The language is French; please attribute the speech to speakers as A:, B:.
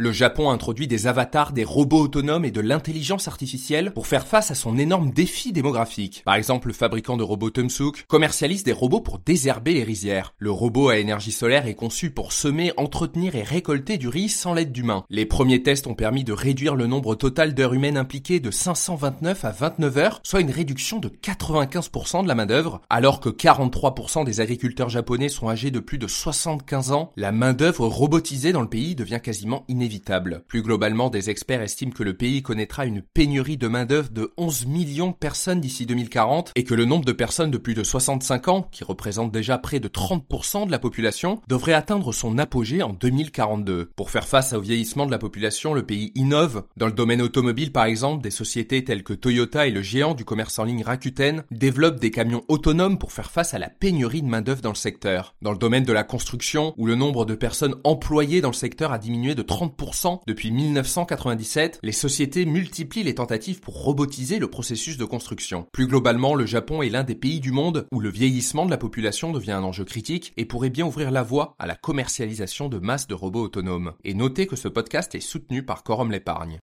A: Le Japon introduit des avatars, des robots autonomes et de l'intelligence artificielle pour faire face à son énorme défi démographique. Par exemple, le fabricant de robots Tumsuk commercialise des robots pour désherber les rizières. Le robot à énergie solaire est conçu pour semer, entretenir et récolter du riz sans l'aide d'humains. Les premiers tests ont permis de réduire le nombre total d'heures humaines impliquées de 529 à 29 heures, soit une réduction de 95% de la main-d'œuvre, alors que 43% des agriculteurs japonais sont âgés de plus de 75 ans. La main-d'œuvre robotisée dans le pays devient quasiment inévitable. Plus globalement, des experts estiment que le pays connaîtra une pénurie de main-d'œuvre de 11 millions de personnes d'ici 2040 et que le nombre de personnes de plus de 65 ans, qui représentent déjà près de 30% de la population, devrait atteindre son apogée en 2042. Pour faire face au vieillissement de la population, le pays innove. Dans le domaine automobile par exemple, des sociétés telles que Toyota et le géant du commerce en ligne Rakuten développent des camions autonomes pour faire face à la pénurie de main-d'œuvre dans le secteur. Dans le domaine de la construction, où le nombre de personnes employées dans le secteur a diminué de 30% depuis 1997, les sociétés multiplient les tentatives pour robotiser le processus de construction. Plus globalement, le Japon est l'un des pays du monde où le vieillissement de la population devient un enjeu critique et pourrait bien ouvrir la voie à la commercialisation de masse de robots autonomes. Et notez que ce podcast est soutenu par Quorum l'épargne.